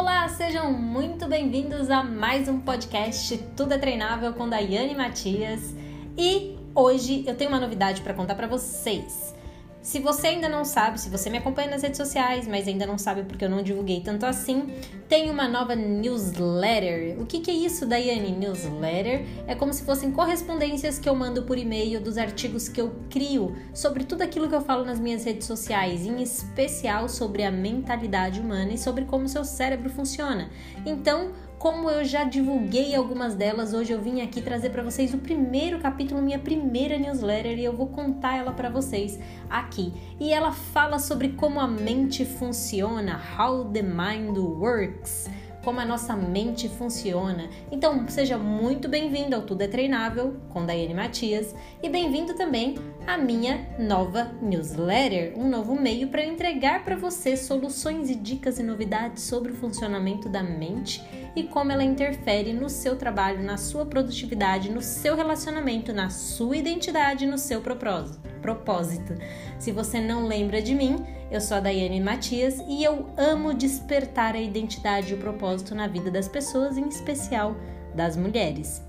Olá, sejam muito bem-vindos a mais um podcast Tudo é Treinável com Daiane Matias. E hoje eu tenho uma novidade para contar para vocês. Se você ainda não sabe, se você me acompanha nas redes sociais, mas ainda não sabe porque eu não divulguei tanto assim, tem uma nova newsletter. O que, que é isso, Daiane? Newsletter é como se fossem correspondências que eu mando por e-mail dos artigos que eu crio sobre tudo aquilo que eu falo nas minhas redes sociais, em especial sobre a mentalidade humana e sobre como seu cérebro funciona. Então, como eu já divulguei algumas delas, hoje eu vim aqui trazer para vocês o primeiro capítulo, minha primeira newsletter, e eu vou contar ela para vocês aqui. E ela fala sobre como a mente funciona, how the mind works como a nossa mente funciona. Então, seja muito bem-vindo ao Tudo é Treinável com Daiane Matias e bem-vindo também à minha nova newsletter, um novo meio para entregar para você soluções e dicas e novidades sobre o funcionamento da mente e como ela interfere no seu trabalho, na sua produtividade, no seu relacionamento, na sua identidade, no seu propósito. Se você não lembra de mim, eu sou a Daiane Matias e eu amo despertar a identidade e o propósito na vida das pessoas, em especial das mulheres.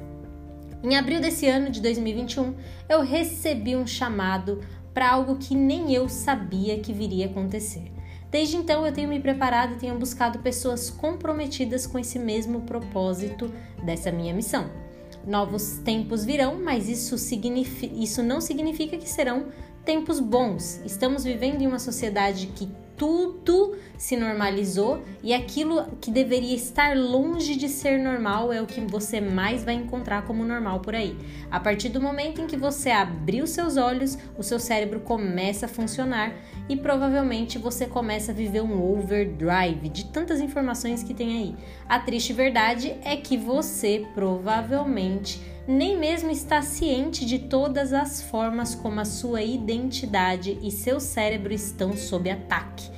Em abril desse ano de 2021, eu recebi um chamado para algo que nem eu sabia que viria acontecer. Desde então, eu tenho me preparado e tenho buscado pessoas comprometidas com esse mesmo propósito dessa minha missão. Novos tempos virão, mas isso, isso não significa que serão tempos bons. Estamos vivendo em uma sociedade que tudo se normalizou e aquilo que deveria estar longe de ser normal é o que você mais vai encontrar como normal por aí. A partir do momento em que você abrir os seus olhos, o seu cérebro começa a funcionar e provavelmente você começa a viver um overdrive de tantas informações que tem aí. A triste verdade é que você provavelmente nem mesmo está ciente de todas as formas como a sua identidade e seu cérebro estão sob ataque.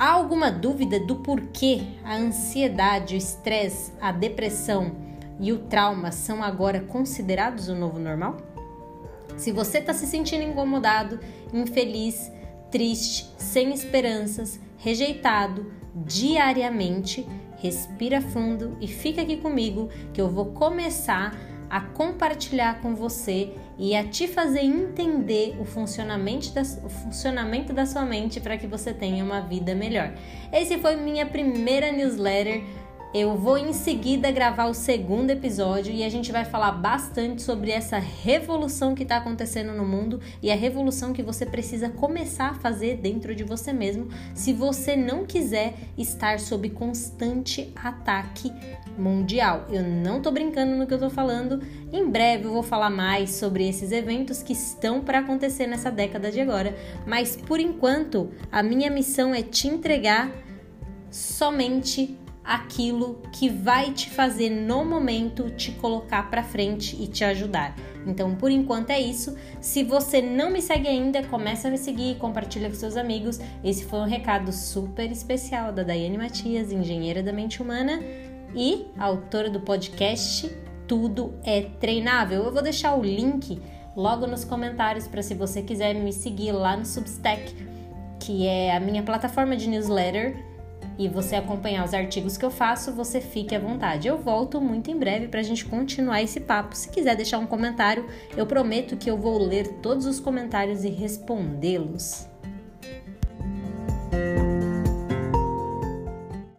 Há alguma dúvida do porquê a ansiedade, o estresse, a depressão e o trauma são agora considerados o novo normal? Se você está se sentindo incomodado, infeliz, triste, sem esperanças, rejeitado diariamente, respira fundo e fica aqui comigo que eu vou começar a compartilhar com você e a te fazer entender o funcionamento da, o funcionamento da sua mente para que você tenha uma vida melhor. Esse foi minha primeira newsletter eu vou em seguida gravar o segundo episódio e a gente vai falar bastante sobre essa revolução que está acontecendo no mundo e a revolução que você precisa começar a fazer dentro de você mesmo se você não quiser estar sob constante ataque mundial. Eu não tô brincando no que eu tô falando. Em breve eu vou falar mais sobre esses eventos que estão para acontecer nessa década de agora, mas por enquanto a minha missão é te entregar somente aquilo que vai te fazer no momento te colocar para frente e te ajudar. Então, por enquanto é isso. Se você não me segue ainda, começa a me seguir, compartilha com seus amigos. Esse foi um recado super especial da Daiane Matias, engenheira da mente humana e autora do podcast Tudo é Treinável. Eu vou deixar o link logo nos comentários para se você quiser me seguir lá no Substack, que é a minha plataforma de newsletter e você acompanhar os artigos que eu faço, você fique à vontade. Eu volto muito em breve para a gente continuar esse papo. Se quiser deixar um comentário, eu prometo que eu vou ler todos os comentários e respondê-los.